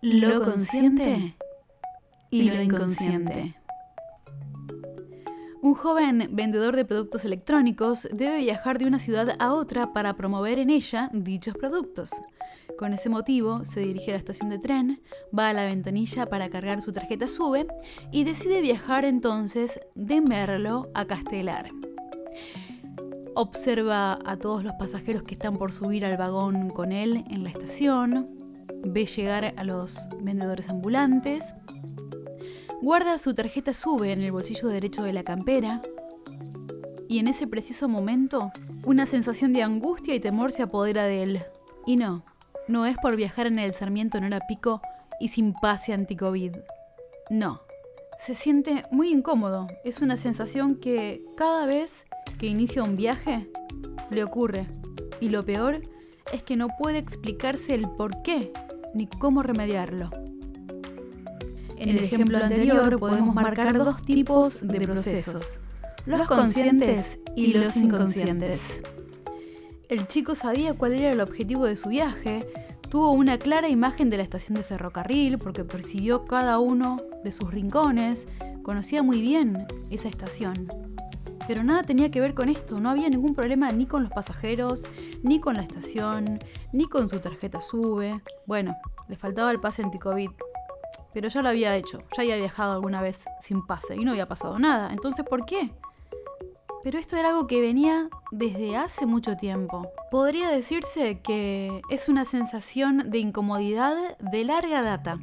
lo consciente y lo inconsciente. Un joven vendedor de productos electrónicos debe viajar de una ciudad a otra para promover en ella dichos productos. Con ese motivo, se dirige a la estación de tren, va a la ventanilla para cargar su tarjeta SUBE y decide viajar entonces de Merlo a Castelar. Observa a todos los pasajeros que están por subir al vagón con él en la estación, ve llegar a los vendedores ambulantes, guarda su tarjeta SUBE en el bolsillo derecho de la campera y en ese preciso momento una sensación de angustia y temor se apodera de él. Y no, no es por viajar en el Sarmiento en hora pico y sin pase anti-COVID. No. Se siente muy incómodo. Es una sensación que cada vez que inicia un viaje le ocurre. Y lo peor es que no puede explicarse el por qué ni cómo remediarlo. En el ejemplo anterior podemos marcar dos tipos de procesos, los conscientes y los inconscientes. El chico sabía cuál era el objetivo de su viaje, tuvo una clara imagen de la estación de ferrocarril porque percibió cada uno de sus rincones, conocía muy bien esa estación. Pero nada tenía que ver con esto, no había ningún problema ni con los pasajeros, ni con la estación, ni con su tarjeta SUBE. Bueno, le faltaba el pase anti-COVID. Pero ya lo había hecho, ya había viajado alguna vez sin pase y no había pasado nada. Entonces, ¿por qué? Pero esto era algo que venía desde hace mucho tiempo. Podría decirse que es una sensación de incomodidad de larga data.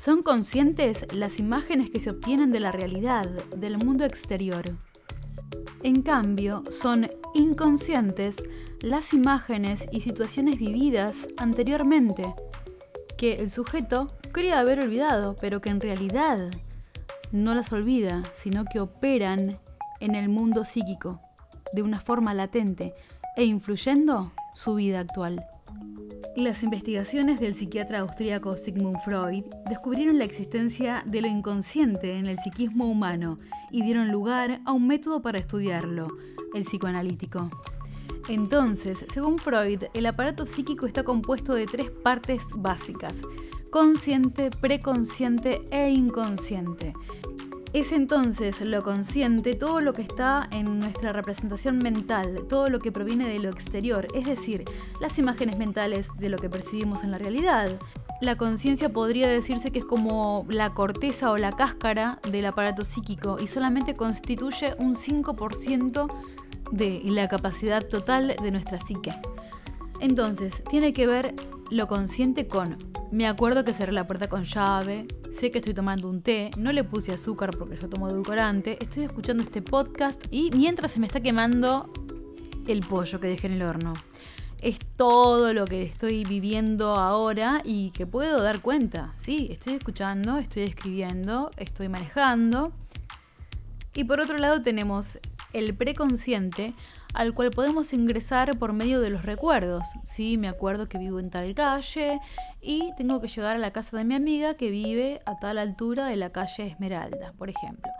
Son conscientes las imágenes que se obtienen de la realidad, del mundo exterior. En cambio, son inconscientes las imágenes y situaciones vividas anteriormente, que el sujeto cree haber olvidado, pero que en realidad no las olvida, sino que operan en el mundo psíquico de una forma latente e influyendo su vida actual. Las investigaciones del psiquiatra austríaco Sigmund Freud descubrieron la existencia de lo inconsciente en el psiquismo humano y dieron lugar a un método para estudiarlo, el psicoanalítico. Entonces, según Freud, el aparato psíquico está compuesto de tres partes básicas, consciente, preconsciente e inconsciente, es entonces lo consciente todo lo que está en nuestra representación mental, todo lo que proviene de lo exterior, es decir, las imágenes mentales de lo que percibimos en la realidad. La conciencia podría decirse que es como la corteza o la cáscara del aparato psíquico y solamente constituye un 5% de la capacidad total de nuestra psique. Entonces, tiene que ver lo consciente con me acuerdo que cerré la puerta con llave, sé que estoy tomando un té, no le puse azúcar porque yo tomo edulcorante, estoy escuchando este podcast y mientras se me está quemando el pollo que dejé en el horno. Es todo lo que estoy viviendo ahora y que puedo dar cuenta. Sí, estoy escuchando, estoy escribiendo, estoy manejando. Y por otro lado tenemos el preconsciente al cual podemos ingresar por medio de los recuerdos. Sí, me acuerdo que vivo en tal calle y tengo que llegar a la casa de mi amiga que vive a tal altura de la calle Esmeralda, por ejemplo.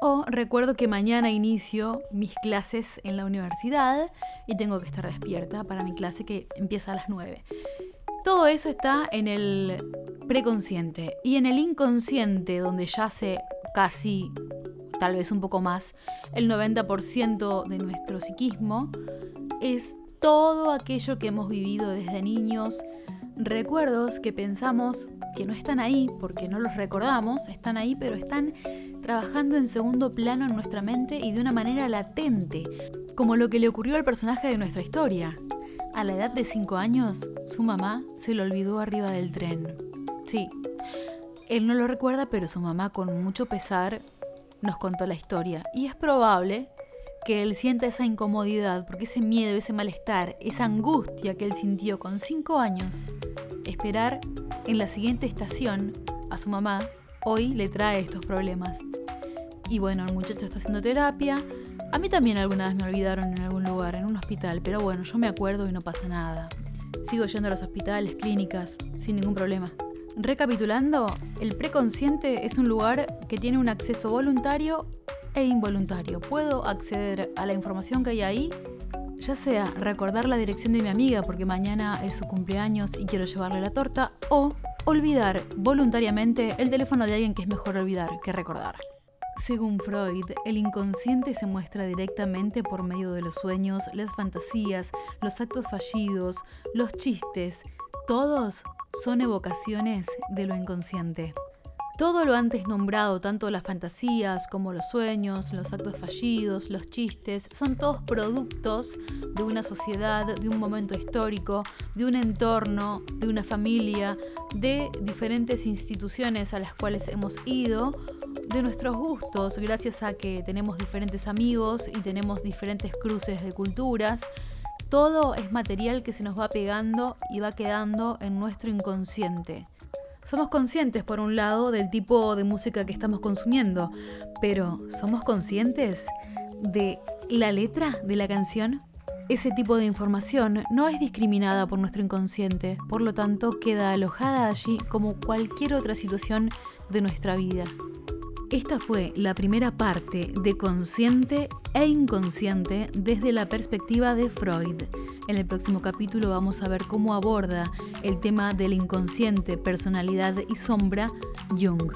O recuerdo que mañana inicio mis clases en la universidad y tengo que estar despierta para mi clase que empieza a las 9. Todo eso está en el preconsciente y en el inconsciente, donde yace casi tal vez un poco más, el 90% de nuestro psiquismo, es todo aquello que hemos vivido desde niños, recuerdos que pensamos que no están ahí porque no los recordamos, están ahí pero están trabajando en segundo plano en nuestra mente y de una manera latente, como lo que le ocurrió al personaje de nuestra historia. A la edad de 5 años, su mamá se lo olvidó arriba del tren. Sí, él no lo recuerda, pero su mamá con mucho pesar nos contó la historia. Y es probable que él sienta esa incomodidad, porque ese miedo, ese malestar, esa angustia que él sintió con cinco años, esperar en la siguiente estación a su mamá, hoy le trae estos problemas. Y bueno, el muchacho está haciendo terapia. A mí también alguna vez me olvidaron en algún lugar, en un hospital, pero bueno, yo me acuerdo y no pasa nada. Sigo yendo a los hospitales, clínicas, sin ningún problema. Recapitulando, el preconsciente es un lugar que tiene un acceso voluntario e involuntario. Puedo acceder a la información que hay ahí, ya sea recordar la dirección de mi amiga porque mañana es su cumpleaños y quiero llevarle la torta, o olvidar voluntariamente el teléfono de alguien que es mejor olvidar que recordar. Según Freud, el inconsciente se muestra directamente por medio de los sueños, las fantasías, los actos fallidos, los chistes. Todos son evocaciones de lo inconsciente. Todo lo antes nombrado, tanto las fantasías como los sueños, los actos fallidos, los chistes, son todos productos de una sociedad, de un momento histórico, de un entorno, de una familia, de diferentes instituciones a las cuales hemos ido, de nuestros gustos, gracias a que tenemos diferentes amigos y tenemos diferentes cruces de culturas. Todo es material que se nos va pegando y va quedando en nuestro inconsciente. Somos conscientes, por un lado, del tipo de música que estamos consumiendo, pero ¿somos conscientes de la letra de la canción? Ese tipo de información no es discriminada por nuestro inconsciente, por lo tanto queda alojada allí como cualquier otra situación de nuestra vida. Esta fue la primera parte de consciente e inconsciente desde la perspectiva de Freud. En el próximo capítulo vamos a ver cómo aborda el tema del inconsciente, personalidad y sombra Jung.